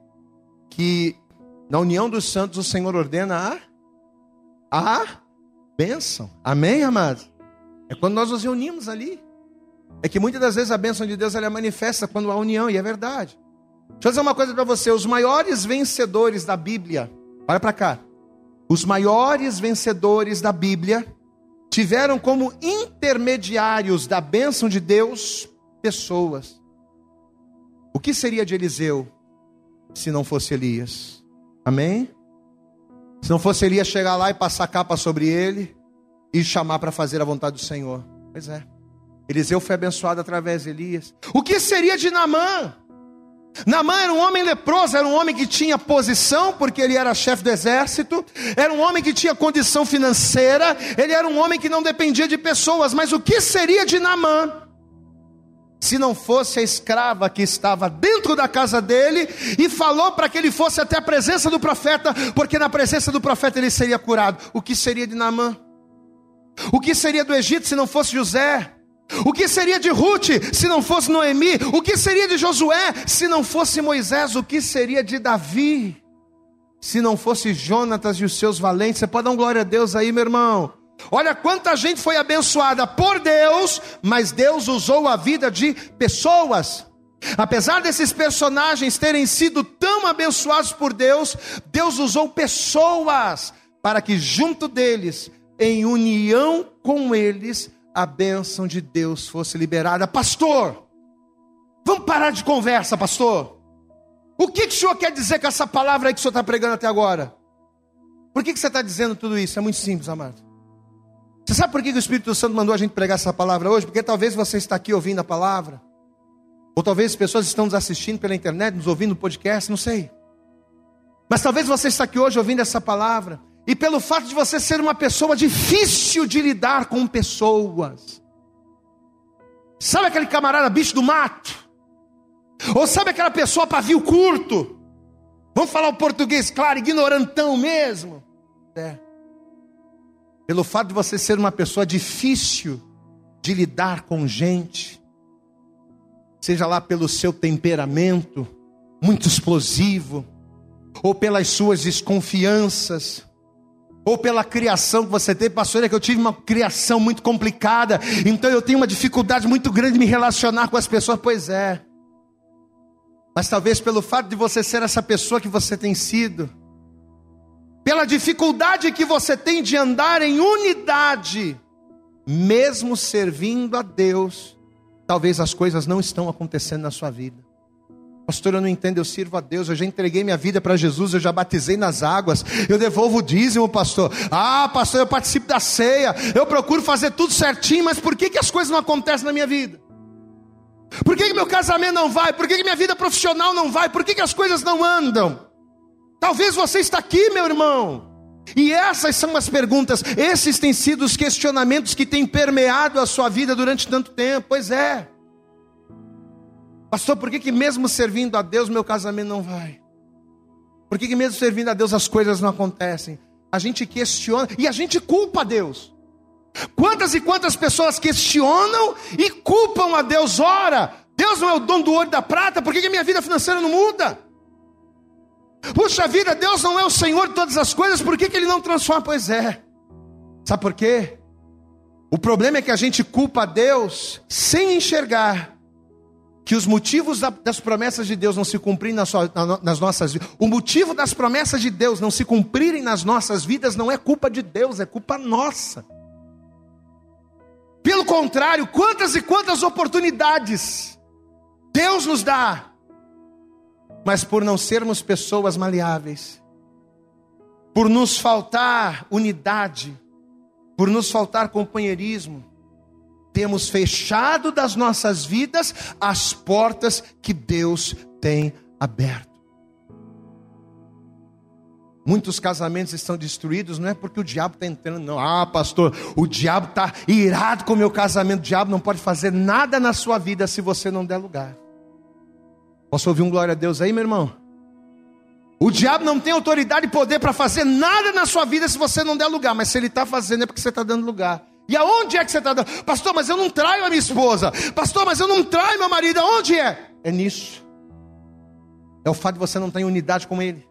Que na união dos santos o Senhor ordena a, a bênção. Amém, amados? É quando nós nos reunimos ali. É que muitas das vezes a bênção de Deus ela é manifesta quando há união, e é verdade. Deixa eu dizer uma coisa para você: os maiores vencedores da Bíblia, olha para cá, os maiores vencedores da Bíblia tiveram como intermediários da bênção de Deus pessoas. O que seria de Eliseu se não fosse Elias? Amém? Se não fosse Elias chegar lá e passar capa sobre ele e chamar para fazer a vontade do Senhor. Pois é. Eliseu foi abençoado através de Elias. O que seria de Namã? Namã era um homem leproso, era um homem que tinha posição, porque ele era chefe do exército, era um homem que tinha condição financeira, ele era um homem que não dependia de pessoas, mas o que seria de Namã? Se não fosse a escrava que estava dentro da casa dele e falou para que ele fosse até a presença do profeta, porque na presença do profeta ele seria curado. O que seria de Namã? O que seria do Egito se não fosse José? O que seria de Ruth se não fosse Noemi? O que seria de Josué se não fosse Moisés? O que seria de Davi se não fosse Jonatas e os seus valentes? Você pode dar um glória a Deus aí, meu irmão? Olha quanta gente foi abençoada por Deus, mas Deus usou a vida de pessoas. Apesar desses personagens terem sido tão abençoados por Deus, Deus usou pessoas para que junto deles, em união com eles, a bênção de Deus fosse liberada. Pastor, vamos parar de conversa, pastor. O que, que o senhor quer dizer com essa palavra aí que o senhor está pregando até agora? Por que, que você está dizendo tudo isso? É muito simples, amado. Você sabe por que, o Espírito Santo mandou a gente pregar essa palavra hoje? Porque talvez você está aqui ouvindo a palavra, ou talvez as pessoas estão nos assistindo pela internet, nos ouvindo no podcast, não sei. Mas talvez você está aqui hoje ouvindo essa palavra, e pelo fato de você ser uma pessoa difícil de lidar com pessoas. Sabe aquele camarada bicho do mato? Ou sabe aquela pessoa pavio curto? Vamos falar o português claro, ignorantão mesmo. É. Pelo fato de você ser uma pessoa difícil de lidar com gente, seja lá pelo seu temperamento muito explosivo, ou pelas suas desconfianças, ou pela criação que você teve, pastor, é que eu tive uma criação muito complicada, então eu tenho uma dificuldade muito grande de me relacionar com as pessoas. Pois é, mas talvez pelo fato de você ser essa pessoa que você tem sido, pela dificuldade que você tem de andar em unidade, mesmo servindo a Deus, talvez as coisas não estão acontecendo na sua vida. Pastor, eu não entendo, eu sirvo a Deus, eu já entreguei minha vida para Jesus, eu já batizei nas águas, eu devolvo o dízimo, pastor. Ah, pastor, eu participo da ceia, eu procuro fazer tudo certinho, mas por que, que as coisas não acontecem na minha vida? Por que, que meu casamento não vai? Por que, que minha vida profissional não vai? Por que, que as coisas não andam? Talvez você está aqui, meu irmão. E essas são as perguntas, esses têm sido os questionamentos que têm permeado a sua vida durante tanto tempo. Pois é. Pastor, por que, que mesmo servindo a Deus meu casamento não vai? Por que, que mesmo servindo a Deus as coisas não acontecem? A gente questiona e a gente culpa a Deus. Quantas e quantas pessoas questionam e culpam a Deus? Ora, Deus não é o dono do ouro da prata, por que, que minha vida financeira não muda? Puxa vida, Deus não é o Senhor de todas as coisas, por que, que Ele não transforma? Pois é. Sabe por quê? O problema é que a gente culpa a Deus sem enxergar que os motivos das promessas de Deus não se cumprirem nas nossas vidas, o motivo das promessas de Deus não se cumprirem nas nossas vidas não é culpa de Deus, é culpa nossa. Pelo contrário, quantas e quantas oportunidades Deus nos dá, mas por não sermos pessoas maleáveis, por nos faltar unidade, por nos faltar companheirismo, temos fechado das nossas vidas as portas que Deus tem aberto. Muitos casamentos estão destruídos, não é porque o diabo está entrando, não. Ah, pastor, o diabo está irado com o meu casamento. O diabo não pode fazer nada na sua vida se você não der lugar. Posso ouvir um glória a Deus aí, meu irmão? O diabo não tem autoridade e poder para fazer nada na sua vida se você não der lugar, mas se ele está fazendo é porque você está dando lugar. E aonde é que você está dando? Pastor, mas eu não traio a minha esposa. Pastor, mas eu não traio meu marido. Aonde é? É nisso. É o fato de você não estar em unidade com ele.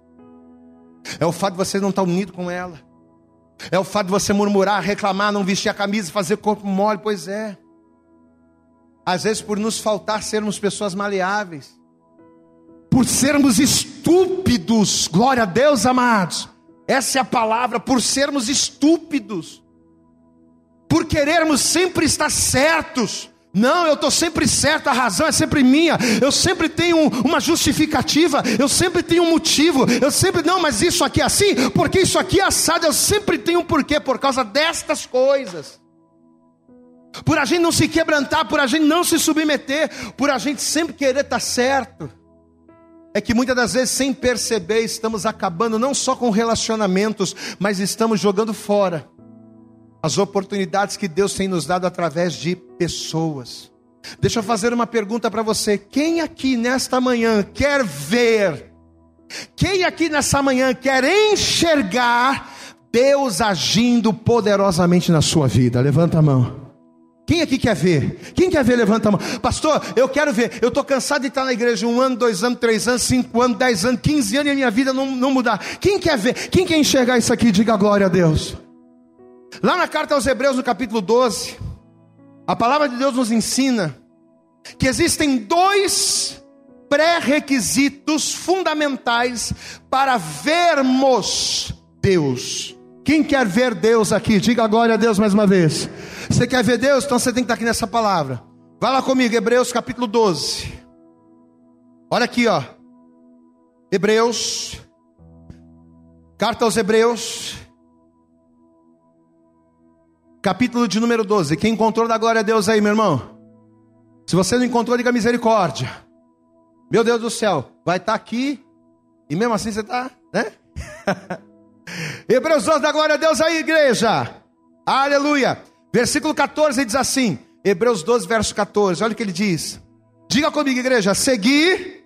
É o fato de você não estar unido com ela. É o fato de você murmurar, reclamar, não vestir a camisa, fazer corpo mole. Pois é. Às vezes, por nos faltar sermos pessoas maleáveis. Por sermos estúpidos, glória a Deus, amados. Essa é a palavra, por sermos estúpidos, por querermos sempre estar certos. Não, eu estou sempre certo, a razão é sempre minha, eu sempre tenho uma justificativa, eu sempre tenho um motivo, eu sempre, não, mas isso aqui é assim, porque isso aqui é assado, eu sempre tenho um porquê, por causa destas coisas. Por a gente não se quebrantar, por a gente não se submeter, por a gente sempre querer estar certo. É que muitas das vezes, sem perceber, estamos acabando não só com relacionamentos, mas estamos jogando fora as oportunidades que Deus tem nos dado através de pessoas. Deixa eu fazer uma pergunta para você: quem aqui nesta manhã quer ver, quem aqui nessa manhã quer enxergar Deus agindo poderosamente na sua vida? Levanta a mão. Quem aqui quer ver? Quem quer ver? Levanta a mão. Pastor, eu quero ver. Eu estou cansado de estar na igreja um ano, dois anos, três anos, cinco anos, dez anos, quinze anos e a minha vida não, não mudar. Quem quer ver? Quem quer enxergar isso aqui? Diga glória a Deus. Lá na carta aos Hebreus, no capítulo 12, a palavra de Deus nos ensina que existem dois pré-requisitos fundamentais para vermos Deus. Quem quer ver Deus aqui? Diga glória a Deus mais uma vez. Você quer ver Deus? Então você tem que estar aqui nessa palavra. Vai lá comigo, Hebreus capítulo 12. Olha aqui, ó. Hebreus, carta aos Hebreus, capítulo de número 12. Quem encontrou da glória a Deus aí, meu irmão? Se você não encontrou, diga misericórdia. Meu Deus do céu, vai estar aqui e mesmo assim você está, né? [laughs] Hebreus 12 da glória a Deus aí, igreja. Aleluia. Versículo 14 diz assim: Hebreus 12, verso 14. Olha o que ele diz. Diga comigo, igreja: seguir,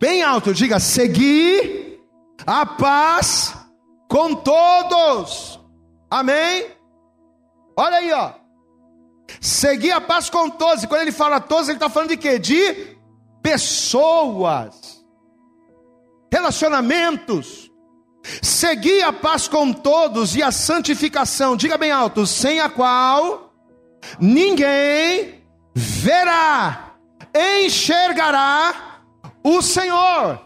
bem alto, diga: seguir a paz com todos. Amém? Olha aí, ó. Seguir a paz com todos. E quando ele fala todos, ele está falando de quê? De pessoas, relacionamentos. Seguir a paz com todos e a santificação, diga bem alto, sem a qual ninguém verá, enxergará o Senhor.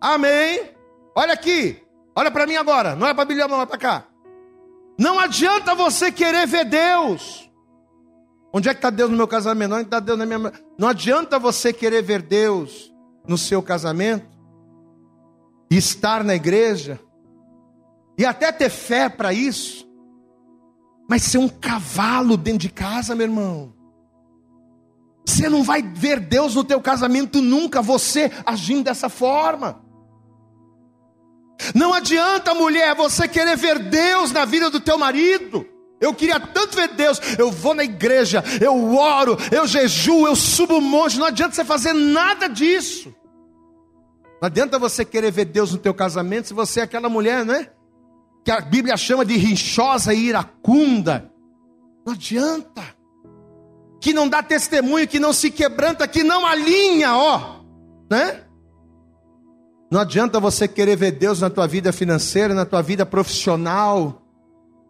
Amém? Olha aqui, olha para mim agora, não é para bilhão, não é para cá. Não adianta você querer ver Deus. Onde é que está Deus no meu casamento? Onde é está Deus na minha. Não adianta você querer ver Deus no seu casamento, estar na igreja, e até ter fé para isso, mas ser um cavalo dentro de casa, meu irmão. Você não vai ver Deus no teu casamento nunca, você agindo dessa forma. Não adianta, mulher, você querer ver Deus na vida do teu marido. Eu queria tanto ver Deus. Eu vou na igreja, eu oro, eu jejuo, eu subo um monte. Não adianta você fazer nada disso. Não adianta você querer ver Deus no teu casamento se você é aquela mulher, né? Que a Bíblia chama de rinchosa e iracunda. Não adianta. Que não dá testemunho, que não se quebranta, que não alinha, ó, né? Não adianta você querer ver Deus na tua vida financeira, na tua vida profissional,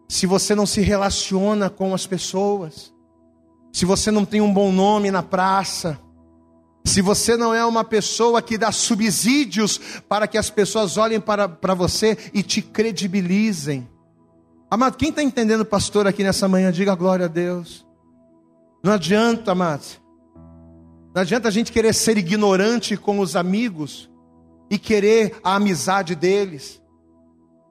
se você não se relaciona com as pessoas, se você não tem um bom nome na praça, se você não é uma pessoa que dá subsídios para que as pessoas olhem para, para você e te credibilizem. Amado, quem está entendendo, pastor, aqui nessa manhã, diga glória a Deus. Não adianta, amado. Não adianta a gente querer ser ignorante com os amigos e querer a amizade deles.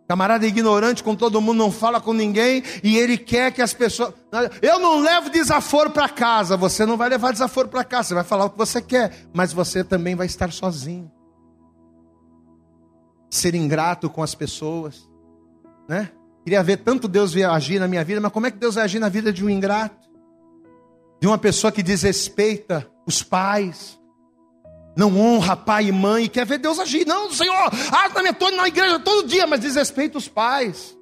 Camarada ignorante com todo mundo, não fala com ninguém e ele quer que as pessoas. Eu não levo desaforo para casa. Você não vai levar desaforo para casa. Você vai falar o que você quer, mas você também vai estar sozinho. Ser ingrato com as pessoas, né? Queria ver tanto Deus agir na minha vida, mas como é que Deus vai agir na vida de um ingrato? De uma pessoa que desrespeita os pais, não honra pai e mãe e quer ver Deus agir. Não, Senhor, ah, na minha na igreja todo dia, mas desrespeita os pais.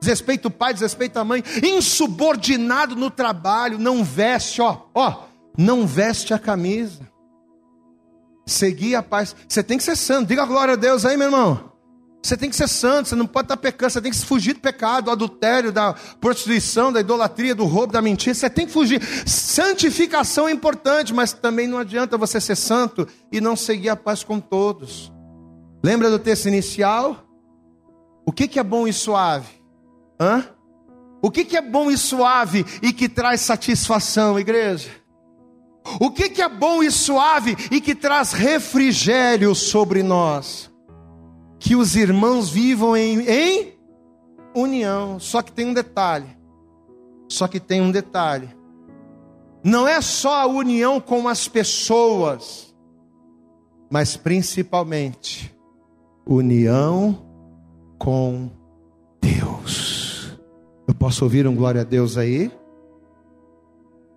Desrespeita o pai, desrespeita a mãe, insubordinado no trabalho, não veste, ó, ó, não veste a camisa. Seguir a paz. Você tem que ser santo. Diga glória a Deus aí, meu irmão. Você tem que ser santo, você não pode estar pecando, você tem que fugir do pecado, do adultério, da prostituição, da idolatria, do roubo, da mentira. Você tem que fugir. Santificação é importante, mas também não adianta você ser santo e não seguir a paz com todos. Lembra do texto inicial? O que, que é bom e suave? Hã? O que, que é bom e suave e que traz satisfação, igreja? O que, que é bom e suave e que traz refrigério sobre nós? Que os irmãos vivam em, em união. Só que tem um detalhe. Só que tem um detalhe. Não é só a união com as pessoas, mas principalmente união com Deus. Eu posso ouvir um glória a Deus aí?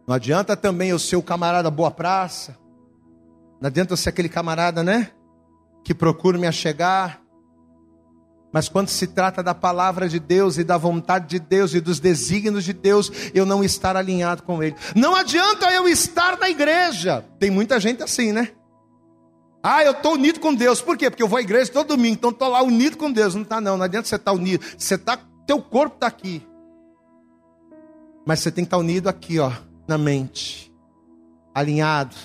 Não adianta também eu ser o camarada boa praça. Não adianta eu ser aquele camarada, né? Que procura me achegar. Mas quando se trata da palavra de Deus e da vontade de Deus e dos desígnios de Deus, eu não estar alinhado com Ele. Não adianta eu estar na igreja. Tem muita gente assim, né? Ah, eu estou unido com Deus. Por quê? Porque eu vou à igreja todo domingo, então estou lá unido com Deus. Não está, não. Não adianta você estar tá unido. Você está, teu corpo está aqui. Mas você tem que estar tá unido aqui, ó na mente, alinhado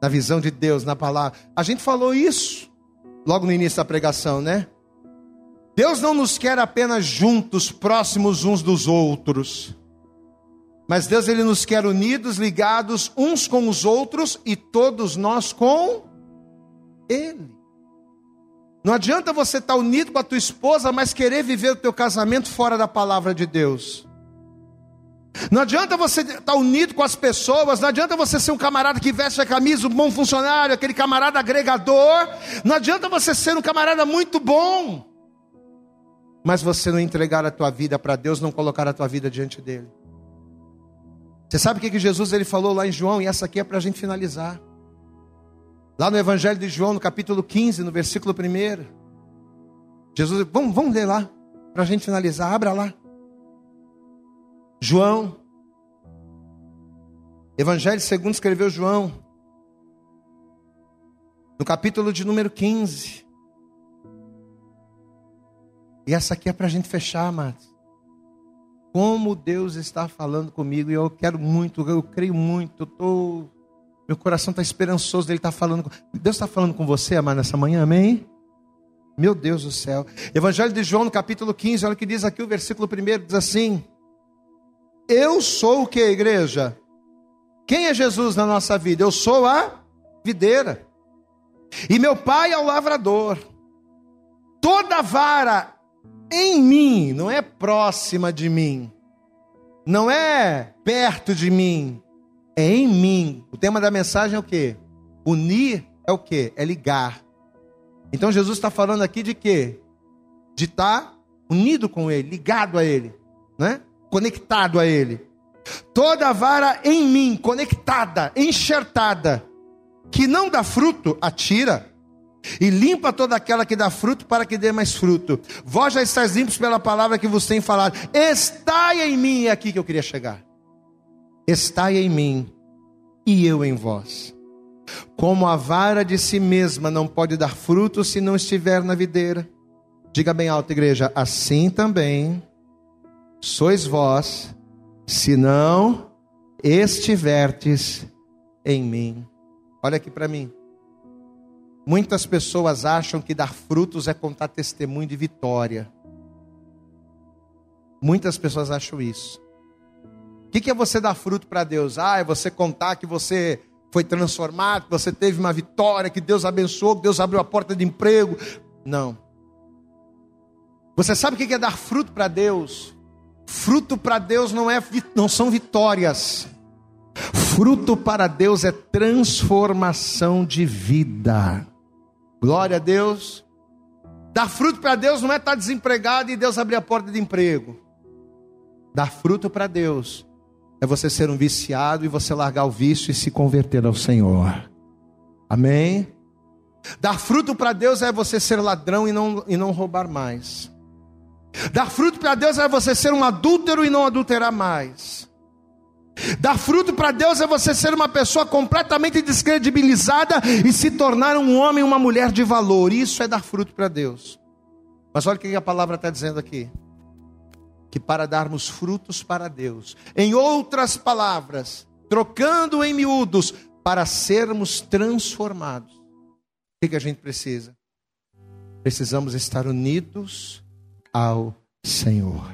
na visão de Deus, na palavra. A gente falou isso logo no início da pregação, né? Deus não nos quer apenas juntos, próximos uns dos outros. Mas Deus ele nos quer unidos, ligados uns com os outros e todos nós com ele. Não adianta você estar unido com a tua esposa, mas querer viver o teu casamento fora da palavra de Deus. Não adianta você estar unido com as pessoas, não adianta você ser um camarada que veste a camisa, um bom funcionário, aquele camarada agregador. Não adianta você ser um camarada muito bom, mas você não entregar a tua vida para Deus, não colocar a tua vida diante dele. Você sabe o que, que Jesus ele falou lá em João, e essa aqui é para a gente finalizar. Lá no Evangelho de João, no capítulo 15, no versículo 1. Jesus, vamos, vamos ler lá, para a gente finalizar, abra lá. João, Evangelho segundo escreveu João, no capítulo de número 15. E essa aqui é para a gente fechar, amados. Como Deus está falando comigo, e eu quero muito, eu creio muito, eu tô, meu coração está esperançoso dele estar tá falando. Deus está falando com você, amado, nessa manhã, amém? Meu Deus do céu. Evangelho de João, no capítulo 15, olha o que diz aqui o versículo 1, diz assim: eu sou o que, igreja? Quem é Jesus na nossa vida? Eu sou a videira. E meu pai é o lavrador. Toda vara em mim, não é próxima de mim, não é perto de mim, é em mim. O tema da mensagem é o que? Unir é o que? É ligar. Então Jesus está falando aqui de quê? De estar tá unido com Ele, ligado a Ele, né? conectado a Ele. Toda vara em mim, conectada, enxertada, que não dá fruto, atira. E limpa toda aquela que dá fruto, para que dê mais fruto. Vós já estáis limpos pela palavra que vos tem falado. Estai em mim, é aqui que eu queria chegar. Estai em mim, e eu em vós. Como a vara de si mesma não pode dar fruto se não estiver na videira. Diga bem alto, igreja, assim também sois vós, se não estivertes em mim. Olha aqui para mim. Muitas pessoas acham que dar frutos é contar testemunho de vitória. Muitas pessoas acham isso. O que é você dar fruto para Deus? Ah, é você contar que você foi transformado, que você teve uma vitória, que Deus abençoou, que Deus abriu a porta de emprego. Não. Você sabe o que é dar fruto para Deus? Fruto para Deus não, é, não são vitórias. Fruto para Deus é transformação de vida. Glória a Deus. Dar fruto para Deus não é estar desempregado e Deus abrir a porta de emprego. Dar fruto para Deus é você ser um viciado e você largar o vício e se converter ao Senhor. Amém? Dar fruto para Deus é você ser ladrão e não, e não roubar mais. Dar fruto para Deus é você ser um adúltero e não adulterar mais. Dar fruto para Deus é você ser uma pessoa completamente descredibilizada e se tornar um homem, uma mulher de valor. Isso é dar fruto para Deus. Mas olha o que a palavra está dizendo aqui: que para darmos frutos para Deus, em outras palavras, trocando em miúdos, para sermos transformados, o que a gente precisa? Precisamos estar unidos ao Senhor.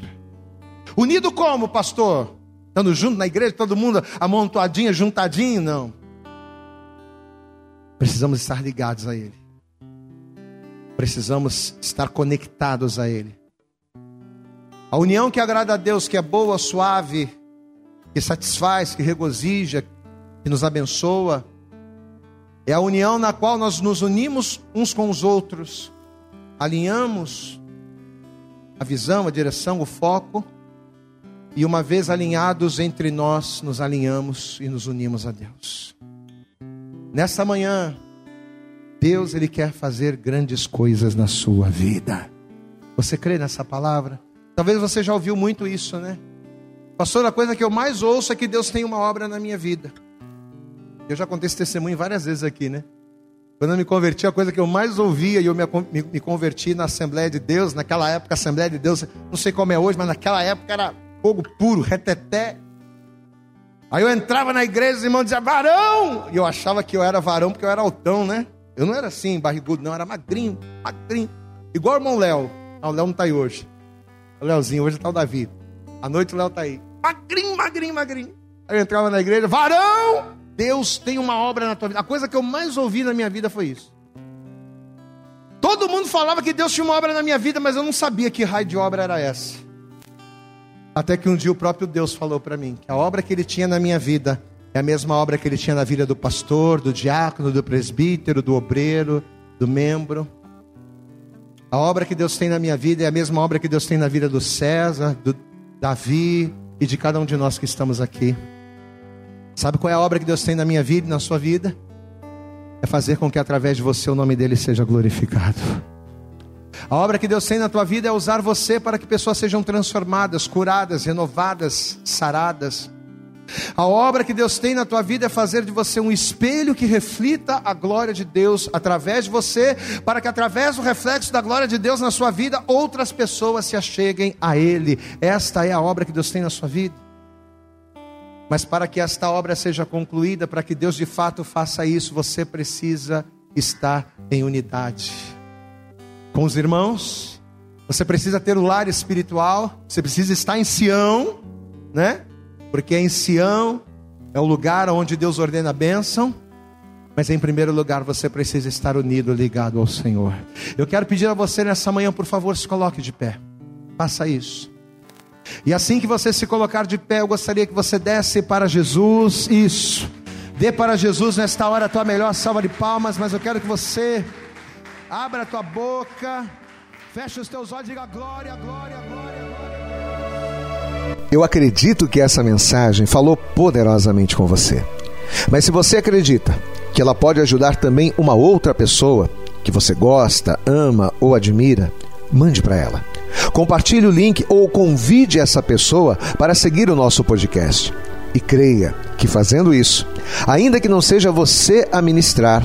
Unido como, pastor? Estando junto na igreja, todo mundo amontoadinho, juntadinho? Não. Precisamos estar ligados a Ele. Precisamos estar conectados a Ele. A união que agrada a Deus, que é boa, suave, que satisfaz, que regozija, que nos abençoa, é a união na qual nós nos unimos uns com os outros, alinhamos a visão, a direção, o foco, e uma vez alinhados entre nós, nos alinhamos e nos unimos a Deus. Nessa manhã, Deus ele quer fazer grandes coisas na sua vida. Você crê nessa palavra? Talvez você já ouviu muito isso, né? Pastor, a coisa que eu mais ouço é que Deus tem uma obra na minha vida. Eu já contei esse testemunho várias vezes aqui, né? Quando eu me converti, a coisa que eu mais ouvia, e eu me, me, me, converti na Assembleia de Deus, naquela época, Assembleia de Deus, não sei como é hoje, mas naquela época era fogo puro, reteté. Aí eu entrava na igreja, os irmãos diziam, varão! E eu achava que eu era varão porque eu era altão, né? Eu não era assim, barrigudo, não, era magrinho, magrinho. Igual o irmão Léo. Ah, o Léo não está aí hoje. O Léozinho, hoje está o Davi. À noite o Léo está aí. Magrinho, magrinho, magrinho. Aí eu entrava na igreja, varão! Deus tem uma obra na tua vida. A coisa que eu mais ouvi na minha vida foi isso. Todo mundo falava que Deus tinha uma obra na minha vida, mas eu não sabia que raio de obra era essa. Até que um dia o próprio Deus falou para mim que a obra que ele tinha na minha vida é a mesma obra que ele tinha na vida do pastor, do diácono, do presbítero, do obreiro, do membro. A obra que Deus tem na minha vida é a mesma obra que Deus tem na vida do César, do Davi e de cada um de nós que estamos aqui. Sabe qual é a obra que Deus tem na minha vida e na sua vida? É fazer com que através de você o nome dele seja glorificado. A obra que Deus tem na tua vida é usar você para que pessoas sejam transformadas, curadas, renovadas, saradas. A obra que Deus tem na tua vida é fazer de você um espelho que reflita a glória de Deus através de você, para que através do reflexo da glória de Deus na sua vida, outras pessoas se acheguem a Ele. Esta é a obra que Deus tem na sua vida. Mas para que esta obra seja concluída, para que Deus de fato faça isso, você precisa estar em unidade com os irmãos. Você precisa ter o lar espiritual, você precisa estar em Sião, né? Porque em Sião é o lugar onde Deus ordena a bênção. Mas em primeiro lugar você precisa estar unido, ligado ao Senhor. Eu quero pedir a você nessa manhã, por favor, se coloque de pé. Faça isso. E assim que você se colocar de pé, eu gostaria que você desse para Jesus. Isso. Dê para Jesus nesta hora a tua melhor salva de palmas, mas eu quero que você abra a tua boca, feche os teus olhos e diga glória, glória, glória, glória. Eu acredito que essa mensagem falou poderosamente com você. Mas se você acredita que ela pode ajudar também uma outra pessoa que você gosta, ama ou admira, mande para ela. Compartilhe o link ou convide essa pessoa para seguir o nosso podcast. E creia que fazendo isso, ainda que não seja você a ministrar,